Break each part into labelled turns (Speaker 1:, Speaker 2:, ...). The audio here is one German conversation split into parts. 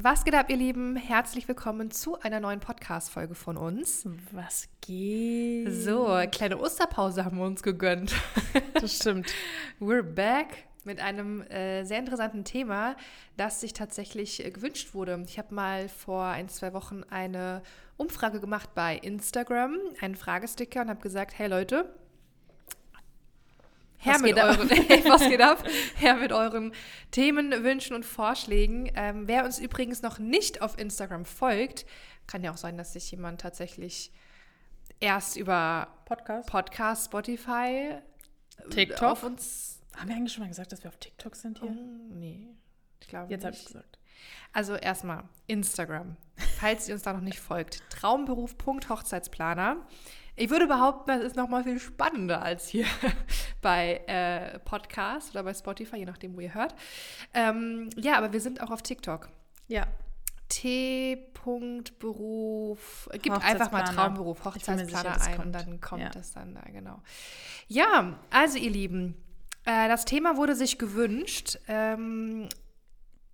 Speaker 1: Was geht ab, ihr Lieben? Herzlich willkommen zu einer neuen Podcast-Folge von uns.
Speaker 2: Was geht?
Speaker 1: So, kleine Osterpause haben wir uns gegönnt.
Speaker 2: Das stimmt.
Speaker 1: We're back mit einem äh, sehr interessanten Thema, das sich tatsächlich äh, gewünscht wurde. Ich habe mal vor ein, zwei Wochen eine Umfrage gemacht bei Instagram, einen Fragesticker und habe gesagt, hey Leute, Herr
Speaker 2: Was
Speaker 1: mit
Speaker 2: geht
Speaker 1: euren, was geht ab? Herr mit euren Themen, Wünschen und Vorschlägen. Ähm, wer uns übrigens noch nicht auf Instagram folgt, kann ja auch sein, dass sich jemand tatsächlich erst über
Speaker 2: Podcast?
Speaker 1: Podcast, Spotify, äh,
Speaker 2: TikTok?
Speaker 1: auf uns.
Speaker 2: Haben wir eigentlich schon mal gesagt, dass wir auf TikTok sind hier?
Speaker 1: Oh, nee, ich glaube
Speaker 2: Jetzt habe ich gesagt.
Speaker 1: Also erstmal Instagram, falls ihr uns da noch nicht folgt. Traumberuf.hochzeitsplaner. Ich würde behaupten, das ist noch mal viel spannender als hier bei äh, Podcast oder bei Spotify, je nachdem, wo ihr hört. Ähm, ja, aber wir sind auch auf TikTok.
Speaker 2: Ja.
Speaker 1: T.beruf. Gib einfach mal. Traumberuf,
Speaker 2: sicher,
Speaker 1: Hochzeitsplaner
Speaker 2: das
Speaker 1: ein und dann kommt
Speaker 2: Ja.
Speaker 1: das dann da, genau. Ja, also ihr Lieben, äh, das Thema wurde sich gewünscht. Ähm,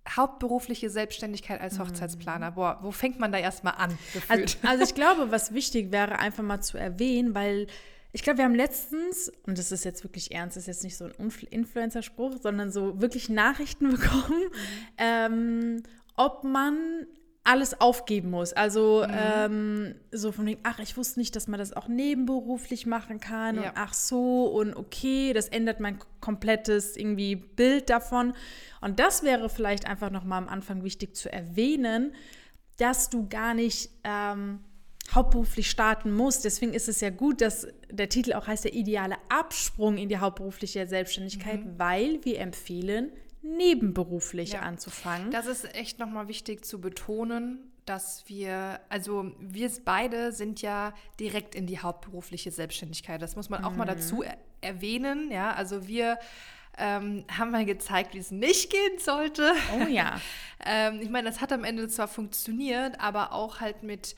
Speaker 1: hauptberufliche Selbstständigkeit als Hochzeitsplaner. Boah, wo fängt man da erstmal an?
Speaker 2: Also, also ich glaube, was wichtig wäre, einfach mal zu erwähnen, weil ich glaube, wir haben letztens, und das ist jetzt wirklich ernst, das ist jetzt nicht so ein Influ- Influencer-Spruch, sondern so wirklich Nachrichten bekommen, ähm, ob man alles aufgeben muss. Also ähm, so von wegen, ach, ich wusste nicht, dass man das auch nebenberuflich machen kann
Speaker 1: Ja.
Speaker 2: und ach so und okay, das ändert mein komplettes irgendwie Bild davon. Und das wäre vielleicht einfach nochmal am Anfang wichtig zu erwähnen, dass du gar nicht ähm, hauptberuflich starten musst. Deswegen ist es ja gut, dass der Titel auch heißt, der ideale Absprung in die hauptberufliche Selbstständigkeit, weil wir empfehlen, nebenberuflich
Speaker 1: Ja.
Speaker 2: anzufangen.
Speaker 1: Das ist echt nochmal wichtig zu betonen, dass wir, also wir beide sind ja direkt in die hauptberufliche Selbstständigkeit. Das muss man auch mal dazu er erwähnen. Ja, also wir ähm, haben mal gezeigt, wie es nicht gehen sollte.
Speaker 2: oh ja.
Speaker 1: Ähm, ich meine, das hat am Ende zwar funktioniert, aber auch halt mit,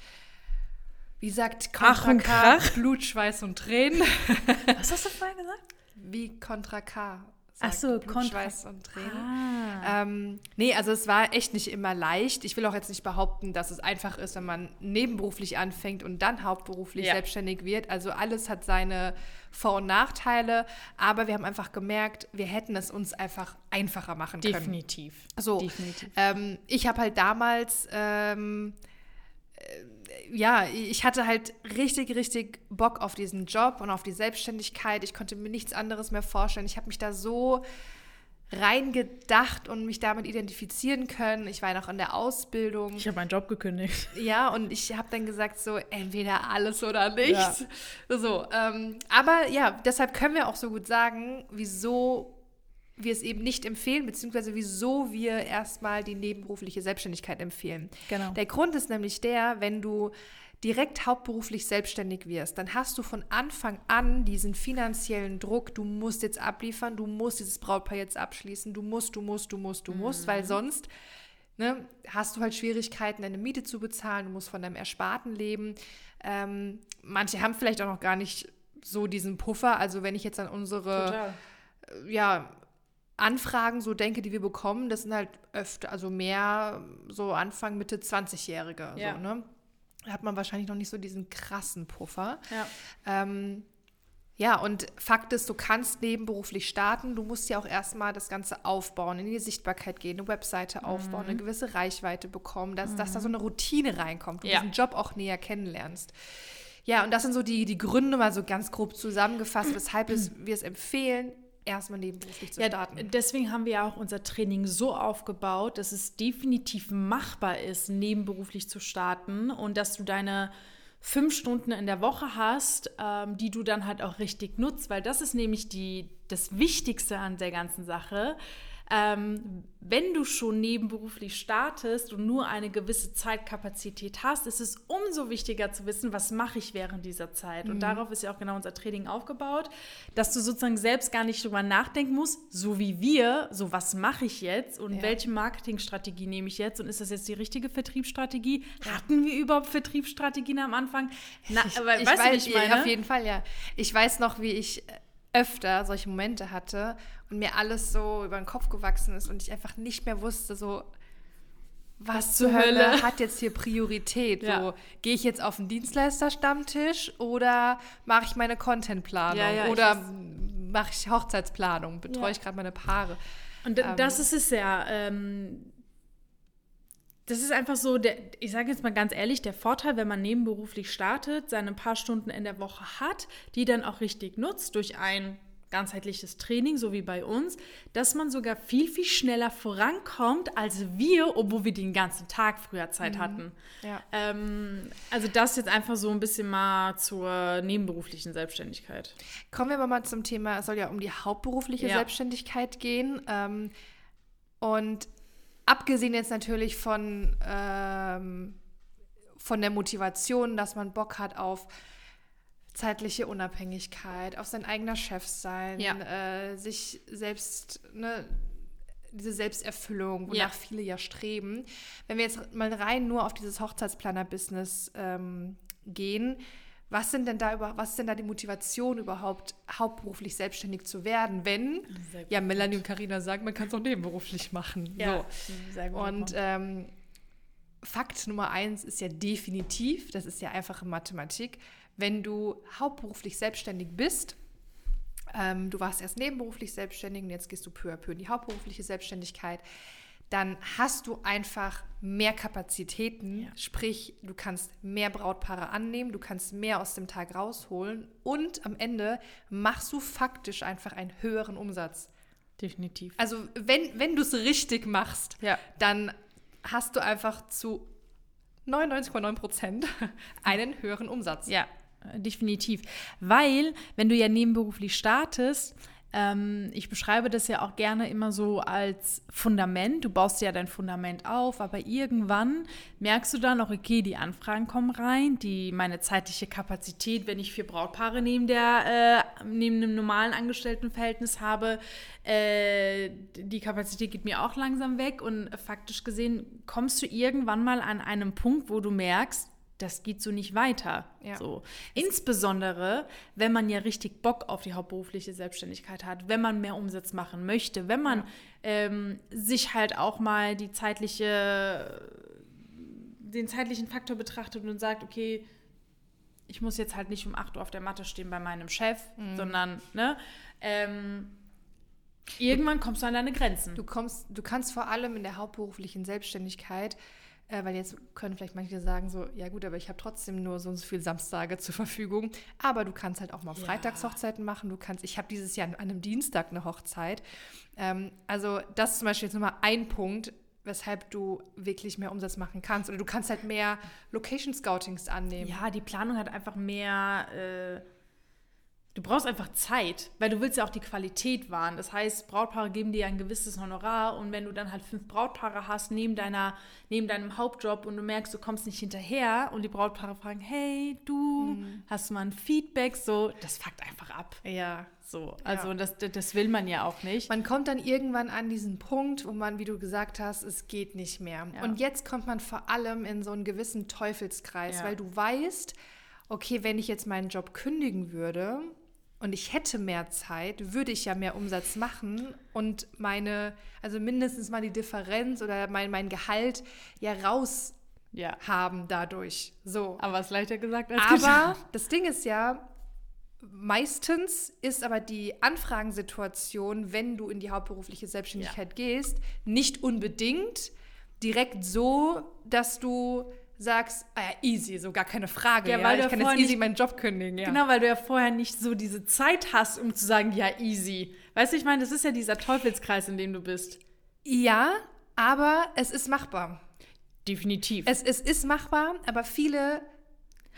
Speaker 1: wie sagt Contra K. Blut, Schweiß und Tränen.
Speaker 2: Was hast du vorher gesagt?
Speaker 1: Wie Contra K.
Speaker 2: Ach
Speaker 1: sagt,
Speaker 2: so,
Speaker 1: Blut, Schweiß und Tränen.
Speaker 2: Ah.
Speaker 1: Ähm, nee, also es war echt nicht immer leicht. Ich will auch jetzt nicht behaupten, dass es einfach ist, wenn man nebenberuflich anfängt und dann hauptberuflich
Speaker 2: Ja.
Speaker 1: selbstständig wird. Also alles hat seine Vor- und Nachteile, aber wir haben einfach gemerkt, wir hätten es uns einfach einfacher machen können.
Speaker 2: Definitiv.
Speaker 1: So,
Speaker 2: Definitiv.
Speaker 1: ähm, ich habe halt damals, ähm, äh, ja, ich hatte halt richtig, richtig Bock auf diesen Job und auf die Selbstständigkeit. Ich konnte mir nichts anderes mehr vorstellen. Ich habe mich da so reingedacht und mich damit identifizieren können. Ich war ja noch in der Ausbildung.
Speaker 2: Ich habe meinen Job gekündigt.
Speaker 1: Ja, und ich habe dann gesagt, so entweder alles oder nichts. So, ähm, aber ja, deshalb können wir auch so gut sagen, wieso wir es eben nicht empfehlen, beziehungsweise wieso wir erstmal die nebenberufliche Selbstständigkeit empfehlen.
Speaker 2: Genau.
Speaker 1: Der Grund ist nämlich der, wenn du direkt hauptberuflich selbstständig wirst, dann hast du von Anfang an diesen finanziellen Druck, du musst jetzt abliefern, du musst dieses Brautpaar jetzt abschließen, du musst, du musst, du musst, du musst, weil sonst ne, hast du halt Schwierigkeiten, deine Miete zu bezahlen, du musst von deinem Ersparten leben. Ähm, manche haben vielleicht auch noch gar nicht so diesen Puffer. Also wenn ich jetzt an unsere ja, Anfragen so denke, die wir bekommen, das sind halt öfter, also mehr so Anfang, Mitte 20-Jährige.
Speaker 2: Ja.
Speaker 1: So, ne? Da hat man wahrscheinlich noch nicht so diesen krassen Puffer.
Speaker 2: Ja.
Speaker 1: Ähm, ja, und Fakt ist, du kannst nebenberuflich starten. Du musst ja auch erstmal das Ganze aufbauen, in die Sichtbarkeit gehen, eine Webseite aufbauen,
Speaker 2: Mhm.
Speaker 1: eine gewisse Reichweite bekommen, dass, dass da so eine Routine reinkommt, du
Speaker 2: Ja.
Speaker 1: diesen Job auch näher kennenlernst. Ja, und das sind so die, die Gründe mal so ganz grob zusammengefasst, weshalb es, wir es empfehlen, erstmal nebenberuflich zu
Speaker 2: Ja,
Speaker 1: starten.
Speaker 2: deswegen haben wir ja auch unser Training so aufgebaut, dass es definitiv machbar ist, nebenberuflich zu starten und dass du deine fünf Stunden in der Woche hast, ähm, die du dann halt auch richtig nutzt, weil das ist nämlich die, das Wichtigste an der ganzen Sache. Ähm, wenn du schon nebenberuflich startest und nur eine gewisse Zeitkapazität hast, ist es umso wichtiger zu wissen, was mache ich während dieser Zeit.
Speaker 1: Mhm.
Speaker 2: Und darauf ist ja auch genau unser Training aufgebaut, dass du sozusagen selbst gar nicht drüber nachdenken musst, so wie wir, so was mache ich jetzt und
Speaker 1: Ja.
Speaker 2: welche Marketingstrategie nehme ich jetzt und ist das jetzt die richtige Vertriebsstrategie? Hatten wir überhaupt Vertriebsstrategien am Anfang? Na, aber
Speaker 1: ich
Speaker 2: weißt du,
Speaker 1: weiß,
Speaker 2: ich meine?
Speaker 1: Auf jeden Fall, ja. Ich weiß noch, wie ich öfter solche Momente hatte und mir alles so über den Kopf gewachsen ist und ich einfach nicht mehr wusste, so, was zur Hölle hat jetzt hier Priorität? Ja. So, gehe ich jetzt auf den Dienstleister-Stammtisch oder mache ich meine Contentplanung? Ja, ja, oder mache ich Hochzeitsplanung? Betreue ich gerade meine Paare?
Speaker 2: Und ähm, das ist es ja. Ähm, das ist einfach so, der, ich sage jetzt mal ganz ehrlich, der Vorteil, wenn man nebenberuflich startet, seine paar Stunden in der Woche hat, die dann auch richtig nutzt durch ein ganzheitliches Training, so wie bei uns, dass man sogar viel, viel schneller vorankommt als wir, obwohl wir den ganzen Tag früher Zeit mhm. hatten. Ja. Ähm, also das jetzt einfach so ein bisschen mal zur nebenberuflichen Selbstständigkeit.
Speaker 1: Kommen wir aber mal zum Thema, es soll ja um die hauptberufliche ja. Selbstständigkeit gehen. Ähm, und abgesehen jetzt natürlich von, ähm, von der Motivation, dass man Bock hat auf zeitliche Unabhängigkeit, auf sein eigener Chef sein, ja. äh, sich selbst, ne, diese Selbsterfüllung, wonach ja. viele ja streben. Wenn wir jetzt mal rein nur auf dieses Hochzeitsplaner-Business ähm, gehen, was sind denn da über, was ist denn da die Motivation überhaupt, hauptberuflich selbstständig zu werden, wenn ja Melanie und Karina sagen, man kann es auch nebenberuflich machen. Ja, so. sehr gut. Und ähm, Fakt Nummer eins ist ja definitiv, das ist ja einfache Mathematik, wenn du hauptberuflich selbstständig bist, ähm, du warst erst nebenberuflich selbstständig und jetzt gehst du peu à peu in die hauptberufliche Selbstständigkeit, dann hast du einfach mehr Kapazitäten, ja. sprich, du kannst mehr Brautpaare annehmen, du kannst mehr aus dem Tag rausholen und am Ende machst du faktisch einfach einen höheren Umsatz.
Speaker 2: Definitiv.
Speaker 1: Also wenn, wenn du es richtig machst, ja. dann hast du einfach zu 99,9 Prozent einen höheren Umsatz.
Speaker 2: Ja, definitiv. Weil, wenn du ja nebenberuflich startest, ähm, ich beschreibe das ja auch gerne immer so als Fundament. Du baust ja dein Fundament auf, aber irgendwann merkst du dann auch, okay, die Anfragen kommen rein, die meine zeitliche Kapazität, wenn ich vier Brautpaare neben der äh, neben einem normalen Angestelltenverhältnis habe, äh, die Kapazität geht mir auch langsam weg und faktisch gesehen kommst du irgendwann mal an einem Punkt, wo du merkst, das geht so nicht weiter. Ja. So. Insbesondere, wenn man ja richtig Bock auf die hauptberufliche Selbstständigkeit hat, wenn man mehr Umsatz machen möchte, wenn man ja. ähm, sich halt auch mal die zeitliche, den zeitlichen Faktor betrachtet und sagt, okay, ich muss jetzt halt nicht um 8 Uhr auf der Matte stehen bei meinem Chef, mhm. sondern, ne, ähm, irgendwann kommst du an deine Grenzen.
Speaker 1: Du kommst, du kannst vor allem in der hauptberuflichen Selbstständigkeit äh, weil jetzt können vielleicht manche sagen so, ja gut, aber ich habe trotzdem nur so und so viele Samstage zur Verfügung. Aber du kannst halt auch mal Freitagshochzeiten machen. Du kannst, ich habe dieses Jahr an einem Dienstag eine Hochzeit. Ähm, also das ist zum Beispiel jetzt nochmal ein Punkt, weshalb du wirklich mehr Umsatz machen kannst. Oder du kannst halt mehr Location Scoutings annehmen.
Speaker 2: Ja, die Planung hat einfach mehr. Äh Du brauchst einfach Zeit, weil du willst ja auch die Qualität wahren. Das heißt, Brautpaare geben dir ein gewisses Honorar und wenn du dann halt fünf Brautpaare hast neben, deiner, neben deinem Hauptjob und du merkst, du kommst nicht hinterher und die Brautpaare fragen, hey, du, mhm. hast du mal ein Feedback? So, das fuckt einfach ab.
Speaker 1: Ja.
Speaker 2: So, also ja. das, das will man ja auch nicht.
Speaker 1: Man kommt dann irgendwann an diesen Punkt, wo man, wie du gesagt hast, es geht nicht mehr. Ja. Und jetzt kommt man vor allem in so einen gewissen Teufelskreis, ja. weil du weißt, okay, wenn ich jetzt meinen Job kündigen würde, und ich hätte mehr Zeit, würde ich ja mehr Umsatz machen und meine, also mindestens mal die Differenz oder mein, mein Gehalt ja raus ja. haben dadurch. So.
Speaker 2: Aber es ist leichter gesagt als
Speaker 1: Aber getan. das Ding ist ja, meistens ist aber die Anfragensituation, wenn du in die hauptberufliche Selbstständigkeit ja. gehst, nicht unbedingt direkt so, dass du sagst, ah ja, easy, so gar keine Frage. Ja, weil ja. ich kann jetzt easy nicht, meinen Job kündigen. Ja.
Speaker 2: Genau, weil du ja vorher nicht so diese Zeit hast, um zu sagen, ja, easy. Weißt du, ich meine, das ist ja dieser Teufelskreis, in dem du bist.
Speaker 1: Ja, aber es ist machbar.
Speaker 2: Definitiv.
Speaker 1: Es, es ist machbar, aber viele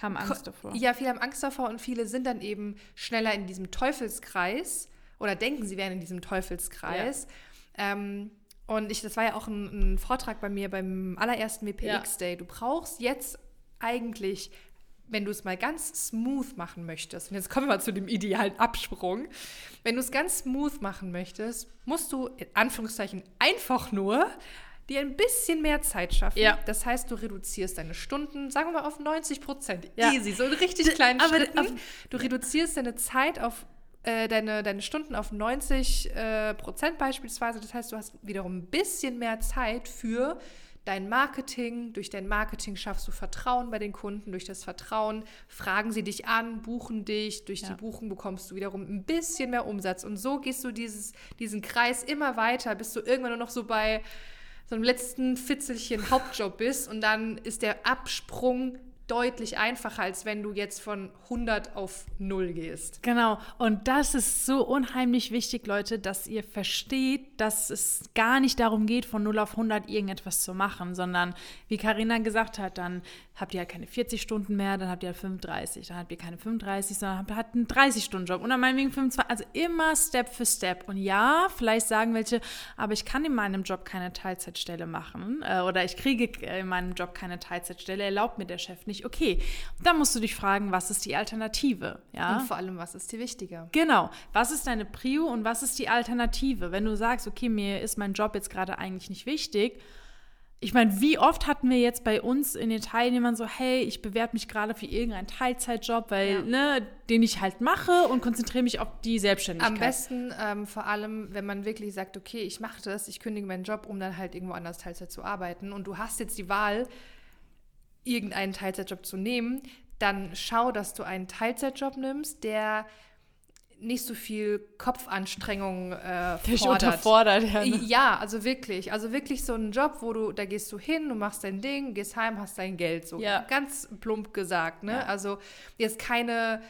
Speaker 2: haben Angst davor.
Speaker 1: Ja, viele haben Angst davor und viele sind dann eben schneller in diesem Teufelskreis oder denken, sie wären in diesem Teufelskreis. Ja. Ähm, und ich, das war ja auch ein, ein Vortrag bei mir beim allerersten WPX Day. Du brauchst jetzt eigentlich, wenn du es mal ganz smooth machen möchtest, und jetzt kommen wir mal zu dem idealen Absprung, wenn du es ganz smooth machen möchtest, musst du in Anführungszeichen einfach nur dir ein bisschen mehr Zeit schaffen. Ja. Das heißt, du reduzierst deine Stunden, sagen wir mal, auf 90 Prozent. Ja. Easy, so in richtig kleinen aber, Schritten. Du reduzierst deine Zeit auf äh, deine, deine Stunden auf 90 äh, Prozent beispielsweise. Das heißt, du hast wiederum ein bisschen mehr Zeit für dein Marketing. Durch dein Marketing schaffst du Vertrauen bei den Kunden. Durch das Vertrauen fragen sie dich an, buchen dich. Durch ja. die Buchung bekommst du wiederum ein bisschen mehr Umsatz. Und so gehst du dieses, diesen Kreis immer weiter, bis du irgendwann nur noch so bei so einem letzten Fitzelchen Hauptjob bist. Und dann ist der Absprung deutlich einfacher, als wenn du jetzt von 100 auf 0 gehst.
Speaker 2: Genau. Und das ist so unheimlich wichtig, Leute, dass ihr versteht, dass es gar nicht darum geht, von 0 auf 100 irgendetwas zu machen, sondern wie Karina gesagt hat, dann habt ihr halt keine 40 Stunden mehr, dann habt ihr halt 35, dann habt ihr keine 35, sondern habt halt einen 30-Stunden-Job und dann meinetwegen 25, also immer Step für Step. Und ja, vielleicht sagen welche, aber ich kann in meinem Job keine Teilzeitstelle machen äh, oder ich kriege in meinem Job keine Teilzeitstelle, erlaubt mir der Chef nicht. Okay, dann musst du dich fragen, was ist die Alternative? Ja?
Speaker 1: Und vor allem, was ist die wichtige?
Speaker 2: Genau, was ist deine Prio und was ist die Alternative? Wenn du sagst, okay, mir ist mein Job jetzt gerade eigentlich nicht wichtig, ich meine, wie oft hatten wir jetzt bei uns in den Teilnehmern so, hey, ich bewerbe mich gerade für irgendeinen Teilzeitjob, weil, ja. ne, den ich halt mache und konzentriere mich auf die Selbstständigkeit.
Speaker 1: Am besten ähm, vor allem, wenn man wirklich sagt, okay, ich mache das, ich kündige meinen Job, um dann halt irgendwo anders Teilzeit zu arbeiten und du hast jetzt die Wahl, irgendeinen Teilzeitjob zu nehmen, dann schau, dass du einen Teilzeitjob nimmst, der nicht so viel Kopfanstrengung äh,
Speaker 2: fordert. unterfordert,
Speaker 1: ja. Ne? Ja, also wirklich. Also wirklich so ein Job, wo du, da gehst du hin, du machst dein Ding, gehst heim, hast dein Geld. So ja. ganz plump gesagt, ne? Ja. Also jetzt keine,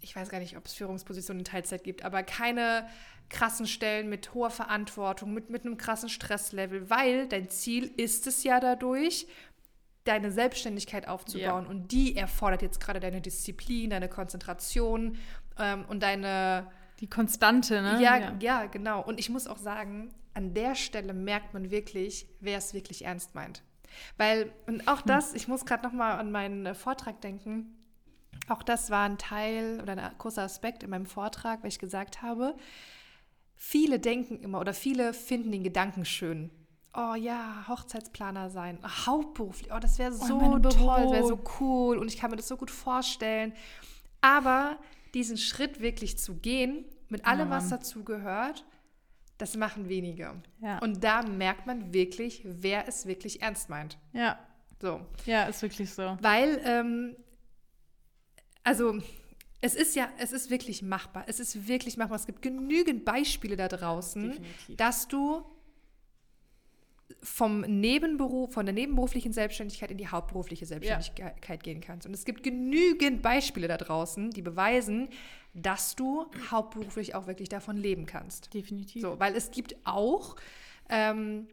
Speaker 1: ich weiß gar nicht, ob es Führungspositionen in Teilzeit gibt, aber keine krassen Stellen mit hoher Verantwortung, mit, mit einem krassen Stresslevel, weil dein Ziel ist es ja dadurch, deine Selbstständigkeit aufzubauen. Ja. Und die erfordert jetzt gerade deine Disziplin, deine Konzentration ähm, und deine.
Speaker 2: Die Konstante, ne?
Speaker 1: Ja, ja, ja, genau. Und ich muss auch sagen, an der Stelle merkt man wirklich, wer es wirklich ernst meint. Weil, und auch hm. das, ich muss gerade nochmal an meinen äh, Vortrag denken, auch das war ein Teil oder ein großer Aspekt in meinem Vortrag, weil ich gesagt habe, viele denken immer oder viele finden den Gedanken schön. Oh ja, Hochzeitsplaner sein, hauptberuflich, oh, das wäre oh, so oh, toll, das wäre so cool und ich kann mir das so gut vorstellen. Aber diesen Schritt wirklich zu gehen, mit allem, was dazu gehört, das machen wenige. Ja. Und da merkt man wirklich, wer es wirklich ernst meint.
Speaker 2: Ja. So. Ja, ist wirklich so.
Speaker 1: Weil, ähm, also, es ist ja, es ist wirklich machbar. Es ist wirklich machbar. Es gibt genügend Beispiele da draußen, Definitiv. dass du vom Nebenberuf, von der nebenberuflichen Selbstständigkeit in die hauptberufliche Selbstständigkeit ja. gehen kannst. Und es gibt genügend Beispiele da draußen, die beweisen, dass du hauptberuflich auch wirklich davon leben kannst.
Speaker 2: Definitiv.
Speaker 1: So, weil es gibt auch ähm,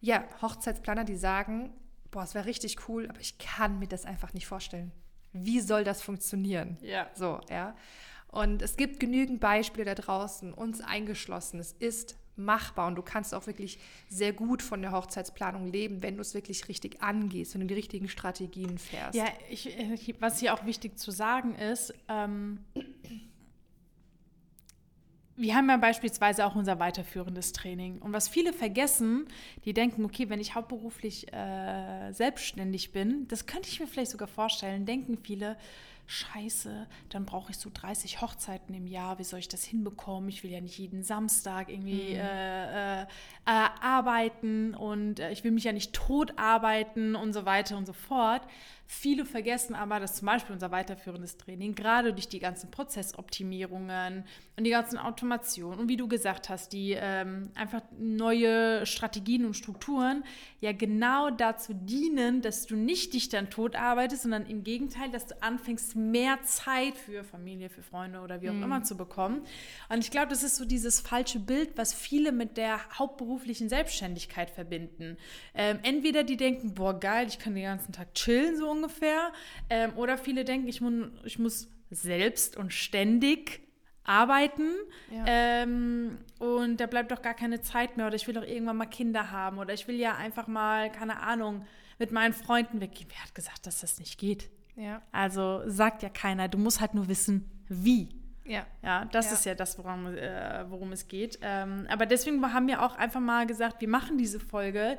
Speaker 1: ja, Hochzeitsplaner, die sagen, boah, es wäre richtig cool, aber ich kann mir das einfach nicht vorstellen. Wie soll das funktionieren?
Speaker 2: Ja.
Speaker 1: So, ja. Und es gibt genügend Beispiele da draußen, uns eingeschlossen. Es ist machbar und du kannst auch wirklich sehr gut von der Hochzeitsplanung leben, wenn du es wirklich richtig angehst, wenn du die richtigen Strategien fährst.
Speaker 2: Ja, ich, was hier auch wichtig zu sagen ist, ähm, wir haben ja beispielsweise auch unser weiterführendes Training. Und was viele vergessen, die denken, okay, wenn ich hauptberuflich äh, selbstständig bin, das könnte ich mir vielleicht sogar vorstellen, denken viele, scheiße, dann brauche ich so 30 Hochzeiten im Jahr, wie soll ich das hinbekommen? Ich will ja nicht jeden Samstag irgendwie mhm. äh, äh, äh, arbeiten und äh, ich will mich ja nicht tot arbeiten und so weiter und so fort. Viele vergessen aber, dass zum Beispiel unser weiterführendes Training gerade durch die ganzen Prozessoptimierungen und die ganzen Automationen und wie du gesagt hast, die ähm, einfach neue Strategien und Strukturen ja genau dazu dienen, dass du nicht dich dann tot arbeitest, sondern im Gegenteil, dass du anfängst, mehr Zeit für Familie, für Freunde oder wie auch mhm. immer zu bekommen. Und ich glaube, das ist so dieses falsche Bild, was viele mit der hauptberuflichen Selbstständigkeit verbinden. Ähm, entweder die denken, boah, geil, ich kann den ganzen Tag chillen, so ungefähr. Ähm, oder viele denken, ich, mun, ich muss selbst und ständig arbeiten ja. ähm, und da bleibt doch gar keine Zeit mehr oder ich will doch irgendwann mal Kinder haben oder ich will ja einfach mal, keine Ahnung, mit meinen Freunden weggehen. Wer hat gesagt, dass das nicht geht?
Speaker 1: Ja.
Speaker 2: Also sagt ja keiner, du musst halt nur wissen, wie.
Speaker 1: Ja.
Speaker 2: Ja, das ja. ist ja das, worum, äh, worum es geht. Ähm, aber deswegen haben wir auch einfach mal gesagt, wir machen diese Folge,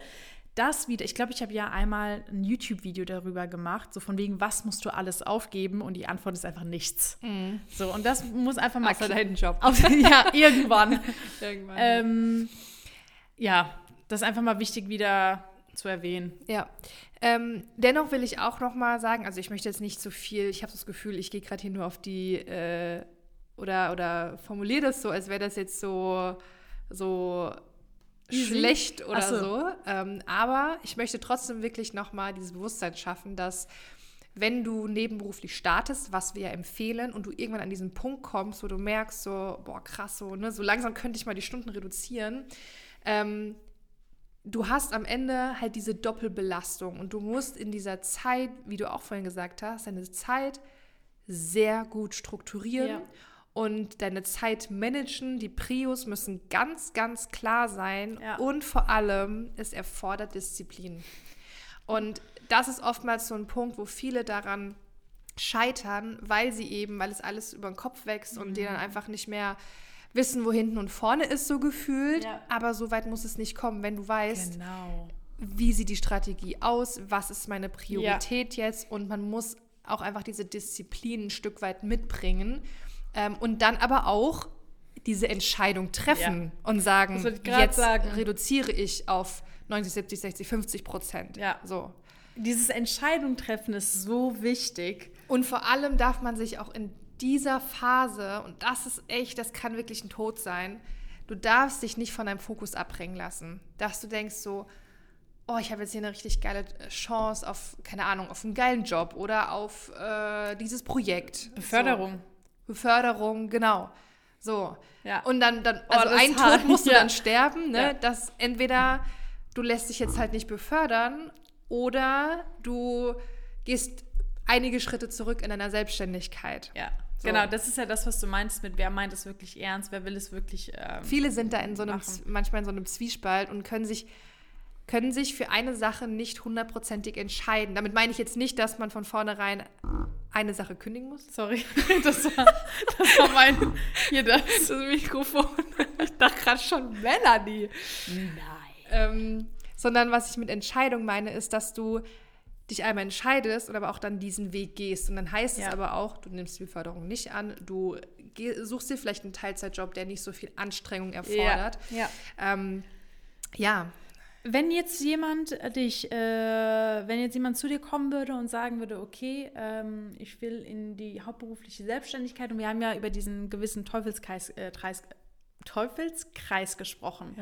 Speaker 2: das wieder, ich glaube, ich habe ja einmal ein YouTube-Video darüber gemacht, so von wegen, was musst du alles aufgeben? Und die Antwort ist einfach nichts. Mhm. So, und das muss einfach mal.
Speaker 1: Außer deinen Job.
Speaker 2: Auf, ja, irgendwann. irgendwann. Ähm, ja, das ist einfach mal wichtig, wieder zu erwähnen.
Speaker 1: Ja. Ähm, dennoch will ich auch noch mal sagen, also ich möchte jetzt nicht so viel, ich habe das Gefühl, ich gehe gerade hier nur auf die äh, oder oder formuliere das so, als wäre das jetzt so so? Schlecht oder
Speaker 2: so.
Speaker 1: so. Ähm, aber ich möchte trotzdem wirklich noch mal dieses Bewusstsein schaffen, dass wenn du nebenberuflich startest, was wir ja empfehlen, und du irgendwann an diesen Punkt kommst, wo du merkst, so, boah, krass, so, ne, so langsam könnte ich mal die Stunden reduzieren, ähm, du hast am Ende halt diese Doppelbelastung und du musst in dieser Zeit, wie du auch vorhin gesagt hast, deine Zeit sehr gut strukturieren
Speaker 2: Ja.
Speaker 1: Und deine Zeit managen. Die Prios müssen ganz, ganz klar sein
Speaker 2: Ja.
Speaker 1: und vor allem, es erfordert Disziplin. Und das ist oftmals so ein Punkt, wo viele daran scheitern, weil sie eben, weil es alles über den Kopf wächst und
Speaker 2: Mhm.
Speaker 1: die dann einfach nicht mehr wissen, wo hinten und vorne ist, so gefühlt.
Speaker 2: Ja.
Speaker 1: Aber so weit muss es nicht kommen, wenn du weißt,
Speaker 2: Genau.
Speaker 1: wie sieht die Strategie aus, was ist meine Priorität jetzt und man muss auch einfach diese Disziplin ein Stück weit mitbringen ähm, und dann aber auch diese Entscheidung treffen und sagen, jetzt
Speaker 2: sagen.
Speaker 1: reduziere ich auf 90, 70, 60, 50 Prozent.
Speaker 2: Ja.
Speaker 1: So.
Speaker 2: Dieses Entscheidung treffen ist so wichtig.
Speaker 1: Und vor allem darf man sich auch in dieser Phase, und das ist echt, das kann wirklich ein Tod sein, du darfst dich nicht von deinem Fokus abbringen lassen. Dass du denkst so, oh, ich habe jetzt hier eine richtig geile Chance auf, keine Ahnung, auf einen geilen Job oder auf äh, dieses Projekt.
Speaker 2: Beförderung.
Speaker 1: So. Beförderung, genau. So.
Speaker 2: Ja.
Speaker 1: Und dann, dann
Speaker 2: Oh,
Speaker 1: also
Speaker 2: das
Speaker 1: ein
Speaker 2: hart.
Speaker 1: Tod musst du
Speaker 2: Ja.
Speaker 1: dann sterben, ne?
Speaker 2: Ja.
Speaker 1: Dass entweder du lässt dich jetzt halt nicht befördern oder du gehst einige Schritte zurück in deiner Selbstständigkeit.
Speaker 2: Ja.
Speaker 1: So.
Speaker 2: Genau, das ist ja das, was du meinst mit, wer meint es wirklich ernst, wer will es wirklich. Ähm,
Speaker 1: Viele sind da in so einem, manchmal in so einem Zwiespalt und können sich, können sich für eine Sache nicht hundertprozentig entscheiden. Damit meine ich jetzt nicht, dass man von vornherein eine Sache kündigen muss.
Speaker 2: Sorry, das war, das war mein. Hier das.
Speaker 1: Das Mikrofon. Ich dachte gerade schon Melanie.
Speaker 2: Nein.
Speaker 1: Ähm, sondern was ich mit Entscheidung meine, ist, dass du dich einmal entscheidest und aber auch dann diesen Weg gehst. Und dann heißt
Speaker 2: Ja.
Speaker 1: es aber auch, du nimmst die Beförderung nicht an, du suchst dir vielleicht einen Teilzeitjob, der nicht so viel Anstrengung erfordert.
Speaker 2: Ja.
Speaker 1: Ähm, ja,
Speaker 2: Wenn jetzt jemand äh, dich, äh, wenn jetzt jemand zu dir kommen würde und sagen würde, okay, ähm, ich will in die hauptberufliche Selbstständigkeit und wir haben ja über diesen gewissen Teufelskreis, äh, Kreis, Teufelskreis gesprochen.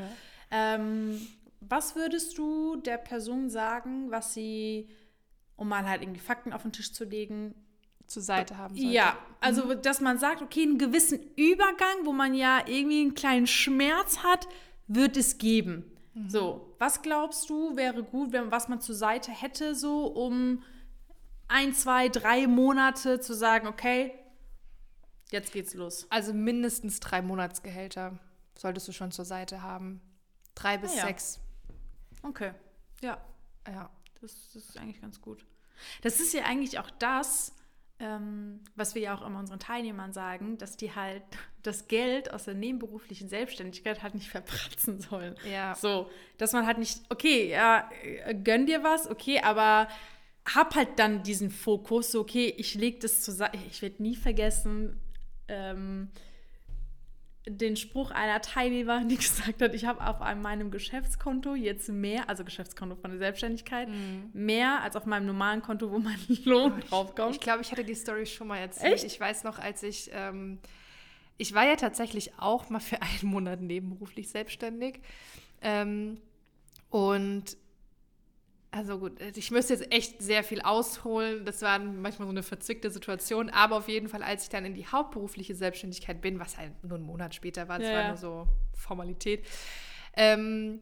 Speaker 2: Ähm, was würdest du der Person sagen, was sie, um mal halt irgendwie Fakten auf den Tisch zu legen,
Speaker 1: zur Seite haben sollte.
Speaker 2: ja, also dass man sagt, okay, einen gewissen Übergang, wo man ja irgendwie einen kleinen Schmerz hat, wird es geben. So, was glaubst du, wäre gut, wenn was man zur Seite hätte, so um ein, zwei, drei Monate zu sagen, okay, jetzt geht's los.
Speaker 1: Also mindestens drei Monatsgehälter solltest du schon zur Seite haben. Drei bis
Speaker 2: Ah ja.
Speaker 1: sechs.
Speaker 2: Okay, ja,
Speaker 1: Ja.
Speaker 2: das, das ist eigentlich ganz gut. Das ist ja eigentlich auch das, ähm, was wir ja auch immer unseren Teilnehmern sagen, dass die halt das Geld aus der nebenberuflichen Selbstständigkeit halt nicht verpratzen sollen.
Speaker 1: Ja.
Speaker 2: So, dass man halt nicht, okay, ja, äh, gönn dir was, okay, aber hab halt dann diesen Fokus, so, okay, ich leg das zusammen. Ich werde nie vergessen, ähm, den Spruch einer Teilnehmerin, die gesagt hat, ich habe auf einem- meinem Geschäftskonto jetzt mehr, also Geschäftskonto von der Selbstständigkeit, mehr als auf meinem normalen Konto, wo mein Lohn draufkommt.
Speaker 1: Ich glaube, ich hatte die Story schon mal erzählt.
Speaker 2: Echt?
Speaker 1: Ich weiß noch, als ich, ähm, ich war ja tatsächlich auch mal für einen Monat nebenberuflich selbstständig. Ähm, und also gut, ich müsste jetzt echt sehr viel ausholen. Das war manchmal so eine verzwickte Situation. Aber auf jeden Fall, als ich dann in die hauptberufliche Selbstständigkeit bin, was halt nur einen Monat später war, das
Speaker 2: Ja,
Speaker 1: war nur so Formalität, ähm,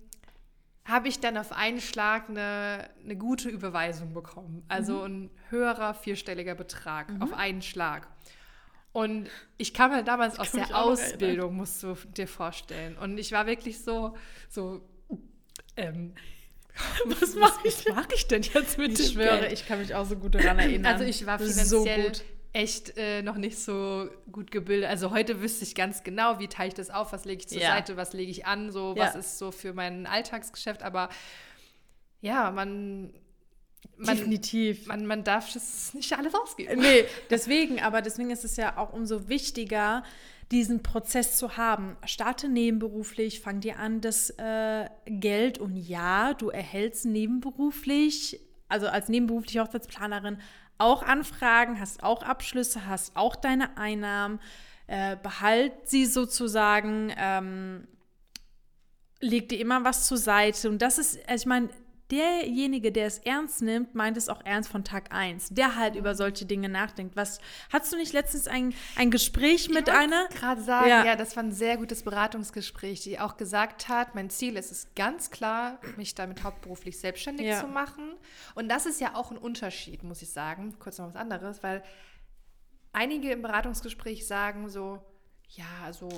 Speaker 1: habe ich dann auf einen Schlag eine, eine gute Überweisung bekommen. Also
Speaker 2: Mhm.
Speaker 1: ein höherer vierstelliger Betrag auf einen Schlag. Und ich kam ja damals aus der Ausbildung, musst du dir vorstellen. Und ich war wirklich so, so, ähm,
Speaker 2: Was mache ich?
Speaker 1: was mache ich denn jetzt mit
Speaker 2: Ich
Speaker 1: dem
Speaker 2: schwöre,
Speaker 1: Geld?
Speaker 2: ich kann mich auch so gut daran erinnern.
Speaker 1: Also ich war finanziell
Speaker 2: so gut.
Speaker 1: echt äh, noch nicht so gut gebildet. Also heute wüsste ich ganz genau, wie teile ich das auf, was lege ich zur
Speaker 2: Ja.
Speaker 1: Seite, was lege ich an, so
Speaker 2: Ja.
Speaker 1: was ist so für mein Alltagsgeschäft. Aber ja, man, man,
Speaker 2: Definitiv.
Speaker 1: man, man darf das nicht alles ausgeben.
Speaker 2: Nee, deswegen, aber deswegen ist es ja auch umso wichtiger, diesen Prozess zu haben. Starte nebenberuflich, fang dir an, das äh, Geld und ja, du erhältst nebenberuflich, also als nebenberufliche Hochzeitsplanerin auch Anfragen, hast auch Abschlüsse, hast auch deine Einnahmen, äh, behalt sie sozusagen, ähm, leg dir immer was zur Seite und das ist, also ich meine, derjenige, der es ernst nimmt, meint es auch ernst von Tag 1, der halt über solche Dinge nachdenkt. Was hast du nicht letztens ein, ein Gespräch mit
Speaker 1: ich
Speaker 2: einer?
Speaker 1: gerade sagen, ja. ja. das war ein sehr gutes Beratungsgespräch, die auch gesagt hat, mein Ziel ist es ganz klar, mich damit hauptberuflich selbstständig ja. zu machen. Und das ist ja auch ein Unterschied, muss ich sagen. Kurz noch was anderes, weil einige im Beratungsgespräch sagen so, ja, also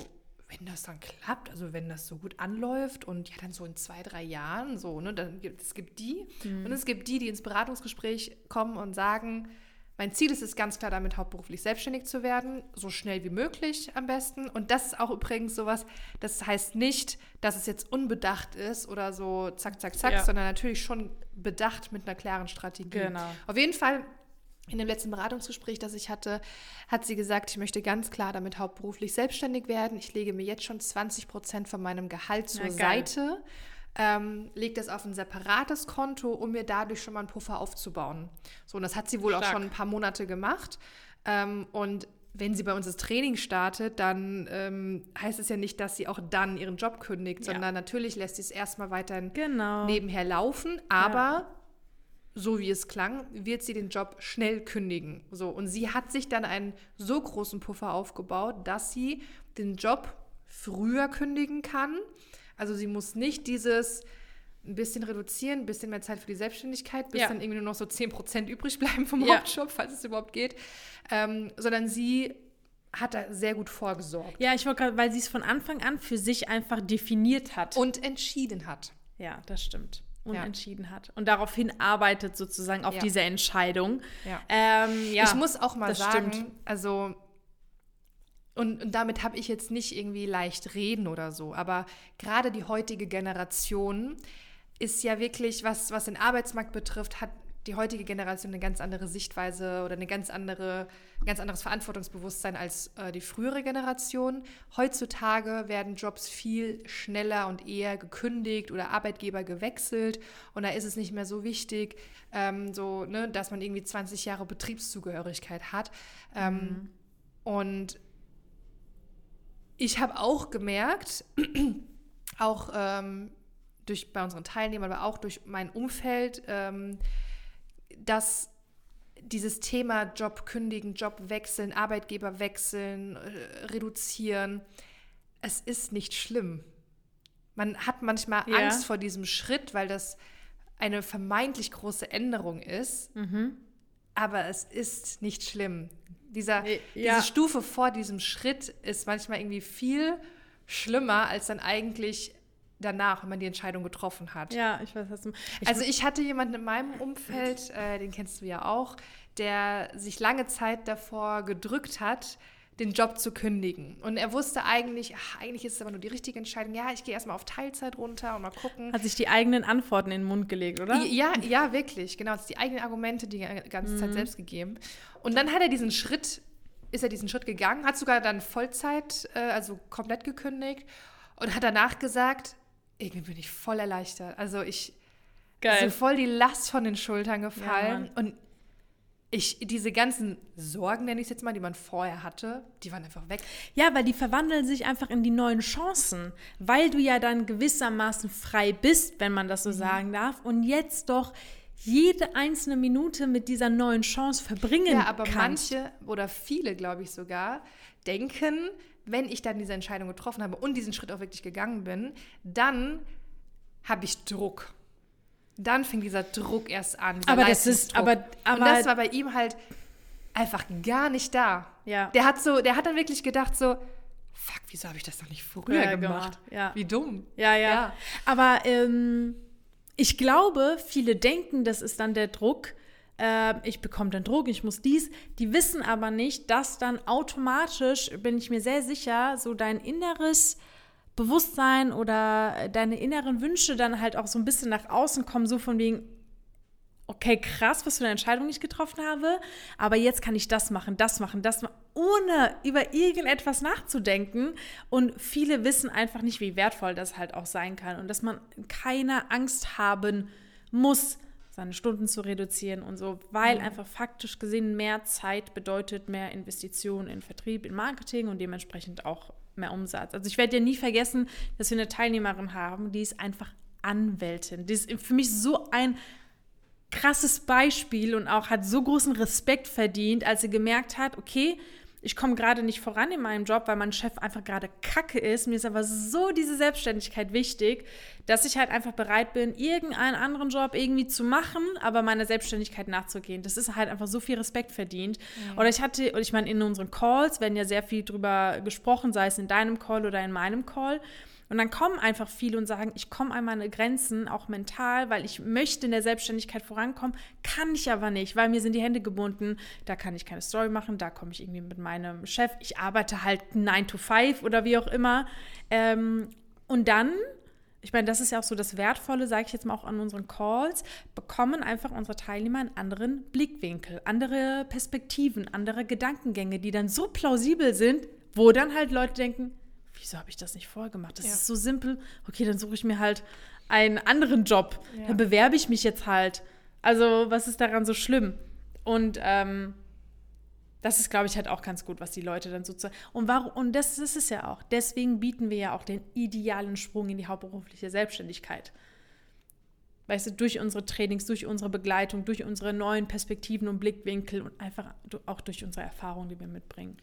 Speaker 1: wenn das dann klappt, also wenn das so gut anläuft und ja dann so in zwei, drei Jahren so, ne, dann gibt es gibt die mhm. und es gibt die, die ins Beratungsgespräch kommen und sagen, mein Ziel ist es ganz klar, damit hauptberuflich selbstständig zu werden, so schnell wie möglich am besten. Und das ist auch übrigens sowas, das heißt nicht, dass es jetzt unbedacht ist oder so zack, zack, zack, ja. sondern natürlich schon bedacht mit einer klaren Strategie. Genau. Auf jeden Fall in dem letzten Beratungsgespräch, das ich hatte, hat sie gesagt, ich möchte ganz klar damit hauptberuflich selbstständig werden. Ich lege mir jetzt schon 20 Prozent von meinem Gehalt zur ja, Seite, ähm, lege das auf ein separates Konto, um mir dadurch schon mal einen Puffer aufzubauen. So, und das hat sie wohl Stark. auch schon ein paar Monate gemacht. Ähm, und wenn sie bei uns das Training startet, dann ähm, heißt es ja nicht, dass sie auch dann ihren Job kündigt, sondern ja. natürlich lässt sie es erstmal weiterhin genau. nebenher laufen, aber ja so wie es klang, wird sie den Job schnell kündigen. So, und sie hat sich dann einen so großen Puffer aufgebaut, dass sie den Job früher kündigen kann. Also sie muss nicht dieses ein bisschen reduzieren, ein bisschen mehr Zeit für die Selbstständigkeit, bis ja. dann irgendwie nur noch so 10% übrig bleiben vom ja. Hauptjob, falls es überhaupt geht. Ähm, sondern sie hat da sehr gut vorgesorgt.
Speaker 2: Ja, ich wollte gerade, weil sie es von Anfang an für sich einfach definiert hat.
Speaker 1: Und entschieden hat.
Speaker 2: Ja, das stimmt und ja. entschieden hat und daraufhin arbeitet sozusagen auf ja. diese Entscheidung.
Speaker 1: Ja. Ähm, ja. ich muss auch mal sagen, stimmt. also und, und damit habe ich jetzt nicht irgendwie leicht reden oder so, aber gerade die heutige Generation ist ja wirklich, was, was den Arbeitsmarkt betrifft, hat die heutige Generation eine ganz andere Sichtweise oder eine ganz andere, ein ganz anderes Verantwortungsbewusstsein als äh, die frühere Generation. Heutzutage werden Jobs viel schneller und eher gekündigt oder Arbeitgeber gewechselt und da ist es nicht mehr so wichtig, ähm, so, ne, dass man irgendwie 20 Jahre Betriebszugehörigkeit hat. Ähm, mhm. Und ich habe auch gemerkt, auch ähm, durch bei unseren Teilnehmern, aber auch durch mein Umfeld, ähm, dass dieses Thema Job kündigen, Job wechseln, Arbeitgeber wechseln, äh, reduzieren, es ist nicht schlimm. Man hat manchmal ja. Angst vor diesem Schritt, weil das eine vermeintlich große Änderung ist. Mhm. Aber es ist nicht schlimm. Dieser, ja. Diese Stufe vor diesem Schritt ist manchmal irgendwie viel schlimmer, als dann eigentlich danach, wenn man die Entscheidung getroffen hat.
Speaker 2: Ja, ich weiß, was du
Speaker 1: ich Also ich hatte jemanden in meinem Umfeld, äh, den kennst du ja auch, der sich lange Zeit davor gedrückt hat, den Job zu kündigen. Und er wusste eigentlich, ach, eigentlich ist es aber nur die richtige Entscheidung. Ja, ich gehe erstmal auf Teilzeit runter und mal gucken.
Speaker 2: Hat sich die eigenen Antworten in den Mund gelegt, oder?
Speaker 1: Ja, ja, wirklich. Genau, die eigenen Argumente die ganze mhm. Zeit selbst gegeben. Und dann hat er diesen Schritt, ist er diesen Schritt gegangen, hat sogar dann Vollzeit, äh, also komplett gekündigt und hat danach gesagt, irgendwie bin ich voll erleichtert. Also ich Geil. so voll die Last von den Schultern gefallen ja, und ich, diese ganzen Sorgen, nenne ich es jetzt mal, die man vorher hatte, die waren einfach weg.
Speaker 2: Ja, weil die verwandeln sich einfach in die neuen Chancen, weil du ja dann gewissermaßen frei bist, wenn man das so mhm. sagen darf, und jetzt doch jede einzelne Minute mit dieser neuen Chance verbringen kannst. Ja,
Speaker 1: aber kannst. manche oder viele, glaube ich sogar, denken, wenn ich dann diese Entscheidung getroffen habe und diesen Schritt auch wirklich gegangen bin, dann habe ich Druck. Dann fing dieser Druck erst an.
Speaker 2: Aber das ist, aber,
Speaker 1: aber und das war bei ihm halt einfach gar nicht da. Ja. Der hat so, der hat dann wirklich gedacht so, fuck, wieso habe ich das noch nicht früher ja, gemacht?
Speaker 2: Ja.
Speaker 1: Wie dumm.
Speaker 2: Ja, ja. ja. Aber ähm, ich glaube, viele denken, das ist dann der Druck, äh, ich bekomme dann Drogen, ich muss dies. Die wissen aber nicht, dass dann automatisch, bin ich mir sehr sicher, so dein inneres Bewusstsein oder deine inneren Wünsche dann halt auch so ein bisschen nach außen kommen, so von wegen, okay, krass, was für eine Entscheidung ich getroffen habe, aber jetzt kann ich das machen, das machen, das machen. ohne über irgendetwas nachzudenken. Und viele wissen einfach nicht, wie wertvoll das halt auch sein kann und dass man keine Angst haben muss, seine Stunden zu reduzieren und so, weil mhm. einfach faktisch gesehen mehr Zeit bedeutet mehr Investitionen in Vertrieb, in Marketing und dementsprechend auch mehr Umsatz. Also ich werde ja nie vergessen, dass wir eine Teilnehmerin haben, die ist einfach Anwältin. Die ist für mich so ein krasses Beispiel und auch hat so großen Respekt verdient, als sie gemerkt hat, okay, ich komme gerade nicht voran in meinem Job, weil mein Chef einfach gerade kacke ist. Mir ist aber so diese Selbstständigkeit wichtig, dass ich halt einfach bereit bin, irgendeinen anderen Job irgendwie zu machen, aber meiner Selbstständigkeit nachzugehen. Das ist halt einfach so viel Respekt verdient. Mhm. Oder ich hatte, und ich meine, in unseren Calls werden ja sehr viel drüber gesprochen, sei es in deinem Call oder in meinem Call. Und dann kommen einfach viele und sagen, ich komme an meine Grenzen, auch mental, weil ich möchte in der Selbstständigkeit vorankommen, kann ich aber nicht, weil mir sind die Hände gebunden. Da kann ich keine Story machen, da komme ich irgendwie mit meinem Chef. Ich arbeite halt 9 to 5 oder wie auch immer. Ähm, und dann ich meine, das ist ja auch so das Wertvolle, sage ich jetzt mal auch an unseren Calls, bekommen einfach unsere Teilnehmer einen anderen Blickwinkel, andere Perspektiven, andere Gedankengänge, die dann so plausibel sind, wo dann halt Leute denken, wieso habe ich das nicht vorher gemacht? Das ja. ist so simpel. Okay, dann suche ich mir halt einen anderen Job. Ja. Dann bewerbe ich mich jetzt halt. Also, was ist daran so schlimm? Und ähm, das ist, glaube ich, halt auch ganz gut, was die Leute dann sozusagen. Und warum, und das, das ist es ja auch. Deswegen bieten wir ja auch den idealen Sprung in die hauptberufliche Selbstständigkeit. Weißt du, durch unsere Trainings, durch unsere Begleitung, durch unsere neuen Perspektiven und Blickwinkel und einfach auch durch unsere Erfahrungen, die wir mitbringen.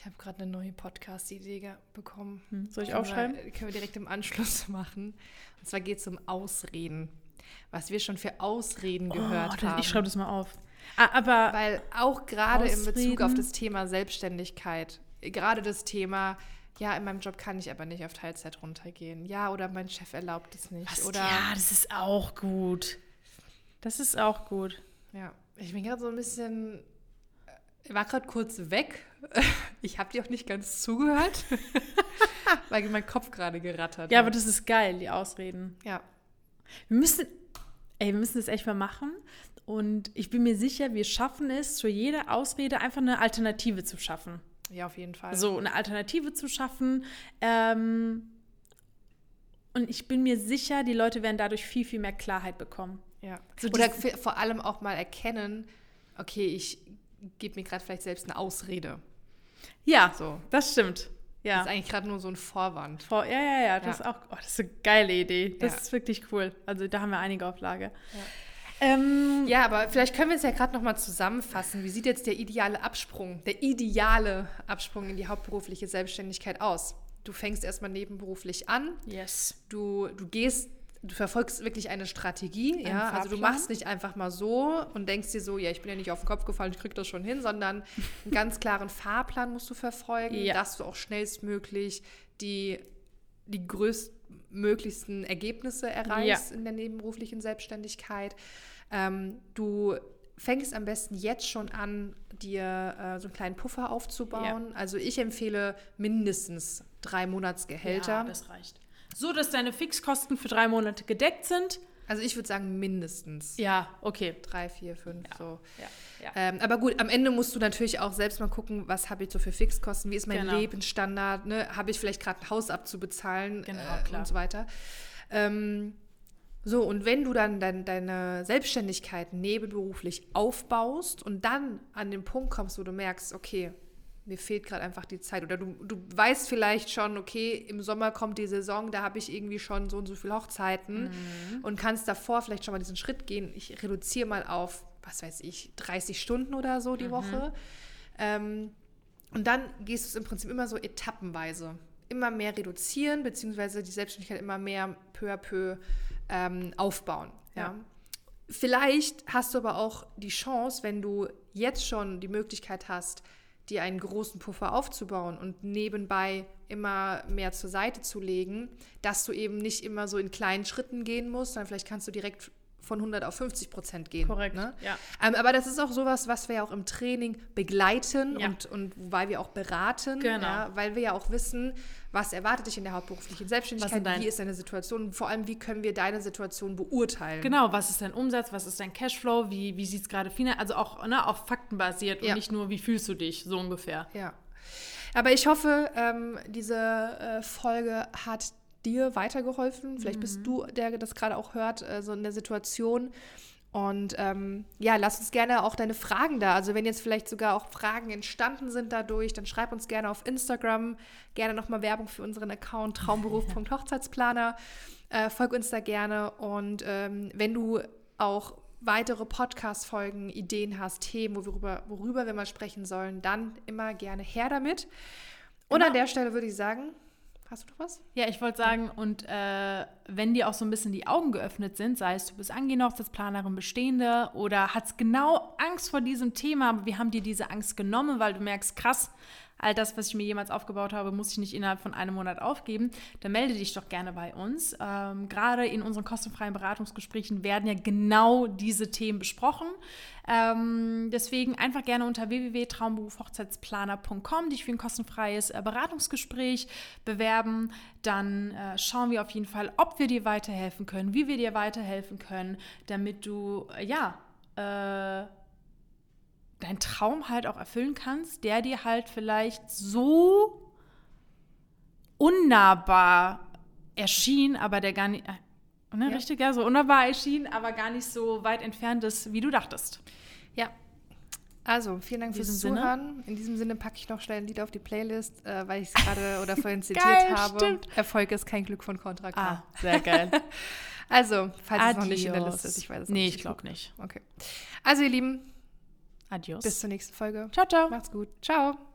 Speaker 1: Ich habe gerade eine neue Podcast-Idee bekommen.
Speaker 2: Hm, soll ich aufschreiben?
Speaker 1: Wir, können wir direkt im Anschluss machen. Und zwar geht es um Ausreden. Was wir schon für Ausreden oh, gehört haben.
Speaker 2: Ich schreibe das mal auf. Ah, aber
Speaker 1: Weil auch gerade in Bezug auf das Thema Selbstständigkeit, gerade das Thema, ja, in meinem Job kann ich aber nicht auf Teilzeit runtergehen. Ja, oder mein Chef erlaubt es nicht.
Speaker 2: Was?
Speaker 1: Oder,
Speaker 2: ja, das ist auch gut. Das ist auch gut.
Speaker 1: Ja, ich bin gerade so ein bisschen ich war gerade kurz weg. Ich habe dir auch nicht ganz zugehört, weil mein Kopf gerade gerattert
Speaker 2: Ja, hat. aber das ist geil, die Ausreden.
Speaker 1: Ja.
Speaker 2: Wir müssen, ey, wir müssen das echt mal machen. Und ich bin mir sicher, wir schaffen es, für jede Ausrede einfach eine Alternative zu schaffen.
Speaker 1: Ja, auf jeden Fall.
Speaker 2: So, eine Alternative zu schaffen. Ähm, und ich bin mir sicher, die Leute werden dadurch viel, viel mehr Klarheit bekommen.
Speaker 1: Ja. So Oder vor allem auch mal erkennen, okay, ich gebe mir gerade vielleicht selbst eine Ausrede.
Speaker 2: Ja, so. das stimmt. Ja.
Speaker 1: Das ist eigentlich gerade nur so ein Vorwand.
Speaker 2: Vor, ja, ja, ja, das ja. ist auch, oh, das ist eine geile Idee. Das ja. ist wirklich cool. Also da haben wir einige auf Lage.
Speaker 1: Ja. Ähm, ja, aber vielleicht können wir es ja gerade nochmal zusammenfassen. Wie sieht jetzt der ideale Absprung, der ideale Absprung in die hauptberufliche Selbstständigkeit aus? Du fängst erstmal nebenberuflich an.
Speaker 2: Yes.
Speaker 1: Du, du gehst du verfolgst wirklich eine Strategie, Ein ja. Fahrplan. Also du machst nicht einfach mal so und denkst dir so, ja, ich bin ja nicht auf den Kopf gefallen, ich krieg das schon hin, sondern einen ganz klaren Fahrplan musst du verfolgen, ja. dass du auch schnellstmöglich die, die größtmöglichsten Ergebnisse erreichst ja. in der nebenberuflichen Selbstständigkeit. Ähm, du fängst am besten jetzt schon an, dir äh, so einen kleinen Puffer aufzubauen. Ja. Also ich empfehle mindestens drei Monatsgehälter. Ja,
Speaker 2: das reicht. So, dass deine Fixkosten für drei Monate gedeckt sind.
Speaker 1: Also ich würde sagen mindestens.
Speaker 2: Ja, okay.
Speaker 1: Drei, vier, fünf,
Speaker 2: ja.
Speaker 1: so.
Speaker 2: Ja, ja.
Speaker 1: Ähm, aber gut, am Ende musst du natürlich auch selbst mal gucken, was habe ich so für Fixkosten, wie ist mein genau. Lebensstandard, ne? habe ich vielleicht gerade ein Haus abzubezahlen
Speaker 2: genau,
Speaker 1: äh, und so weiter. Ähm, so, und wenn du dann dein, deine Selbstständigkeit nebenberuflich aufbaust und dann an den Punkt kommst, wo du merkst, okay, mir fehlt gerade einfach die Zeit. Oder du, du weißt vielleicht schon, okay, im Sommer kommt die Saison, da habe ich irgendwie schon so und so viele Hochzeiten mhm. und kannst davor vielleicht schon mal diesen Schritt gehen. Ich reduziere mal auf, was weiß ich, 30 Stunden oder so die mhm. Woche. Ähm, und dann gehst du es im Prinzip immer so etappenweise. Immer mehr reduzieren, beziehungsweise die Selbstständigkeit immer mehr peu à peu ähm, aufbauen. Ja. ja. Vielleicht hast du aber auch die Chance, wenn du jetzt schon die Möglichkeit hast, dir einen großen Puffer aufzubauen und nebenbei immer mehr zur Seite zu legen, dass du eben nicht immer so in kleinen Schritten gehen musst, sondern vielleicht kannst du direkt von 100 auf 50 Prozent gehen.
Speaker 2: Korrekt,
Speaker 1: Ne?
Speaker 2: ja.
Speaker 1: Ähm, aber das ist auch sowas, was wir ja auch im Training begleiten
Speaker 2: Ja.
Speaker 1: und, und wobei wir auch beraten,
Speaker 2: Genau.
Speaker 1: ja, weil wir ja auch wissen, was erwartet dich in der hauptberuflichen Selbstständigkeit,
Speaker 2: dein-
Speaker 1: wie ist deine Situation und vor allem, wie können wir deine Situation beurteilen.
Speaker 2: Genau, was ist dein Umsatz, was ist dein Cashflow, wie, wie sieht es gerade finanziell, also auch ne, auf Fakten basiert und nicht nur, wie fühlst du dich, so ungefähr.
Speaker 1: Ja. Aber ich hoffe, ähm, diese äh, Folge hat dir weitergeholfen. Vielleicht
Speaker 2: Mhm.
Speaker 1: bist du, der das gerade auch hört, äh, so in der Situation. Und ähm, ja, lass uns gerne auch deine Fragen da. Also wenn jetzt vielleicht sogar auch Fragen entstanden sind dadurch, dann schreib uns gerne auf Instagram. Gerne nochmal Werbung für unseren Account traumberuf.hochzeitsplaner. Äh, folg uns da gerne. Und ähm, wenn du auch weitere Podcast-Folgen, Ideen hast, Themen, worüber, worüber wir mal sprechen sollen, dann immer gerne her damit. Und
Speaker 2: Genau.
Speaker 1: an der Stelle würde ich sagen, hast du noch was?
Speaker 2: Ja, ich wollte sagen, und äh, wenn dir auch so ein bisschen die Augen geöffnet sind, sei es du bist angehende Hochzeitsplanerin, bestehende oder hast genau Angst vor diesem Thema, aber wir haben dir diese Angst genommen, weil du merkst, krass, all das, was ich mir jemals aufgebaut habe, muss ich nicht innerhalb von einem Monat aufgeben, dann melde dich doch gerne bei uns. Ähm, gerade in unseren kostenfreien Beratungsgesprächen werden ja genau diese Themen besprochen. Ähm, deswegen einfach gerne unter www.traumberufhochzeitsplaner.com dich für ein kostenfreies äh, Beratungsgespräch bewerben. Dann äh, schauen wir auf jeden Fall, ob wir dir weiterhelfen können, wie wir dir weiterhelfen können, damit du äh, ja äh, deinen Traum halt auch erfüllen kannst, der dir halt vielleicht so unnahbar erschien, aber der gar nicht, äh, ne,
Speaker 1: Ja.
Speaker 2: richtig, ja, so unnahbar erschien, aber gar nicht so weit entfernt ist, wie du dachtest.
Speaker 1: Ja. Also, vielen Dank fürs
Speaker 2: diesem Sinne.
Speaker 1: Zuhören. In diesem Sinne packe ich noch schnell ein Lied auf die Playlist, äh, weil ich es gerade oder vorhin zitiert
Speaker 2: Geil,
Speaker 1: habe.
Speaker 2: stimmt.
Speaker 1: Erfolg ist kein Glück von Contra K.
Speaker 2: Ah, sehr geil.
Speaker 1: Also, falls es noch nicht in der Liste ist, ich weiß es
Speaker 2: Nee,
Speaker 1: nicht.
Speaker 2: ich glaube nicht.
Speaker 1: Okay. Also, ihr Lieben,
Speaker 2: Adios.
Speaker 1: bis zur nächsten Folge.
Speaker 2: ciao, ciao.
Speaker 1: Macht's gut. Ciao.